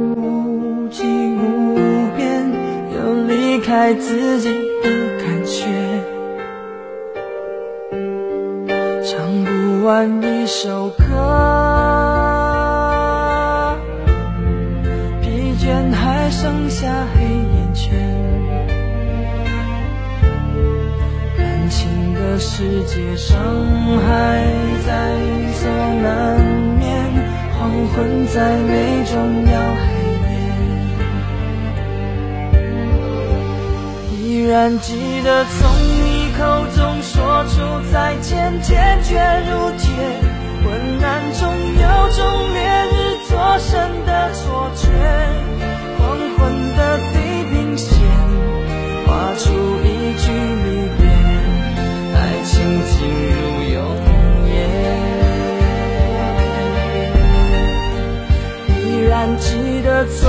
无际无边，有离开自己的感觉，唱不完一首歌，疲倦还剩下黑眼圈，感情的世界伤害在所难免，黄昏再美终要依然记得从你口中说出再见，坚决如铁，昏暗中有种烈日灼身的错觉，黄昏的地平线画出一句离别，爱情进入永夜。依然记得从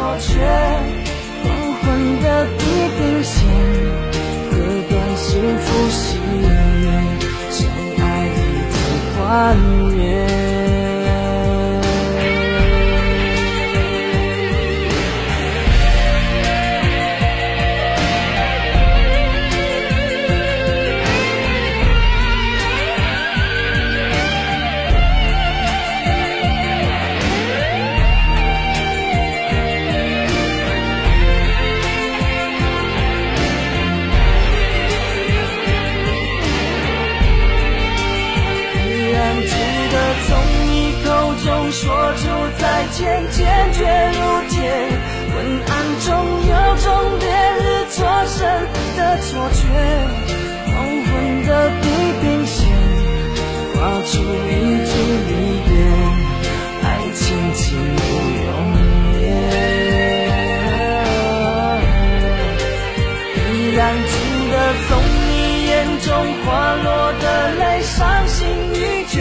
我却，黄昏的地平线割断幸福喜悦，相爱已经幻灭。错觉，黄昏的地平线画出一句离别，爱情进入永夜。依然记得从你眼中滑落的泪，伤心欲绝，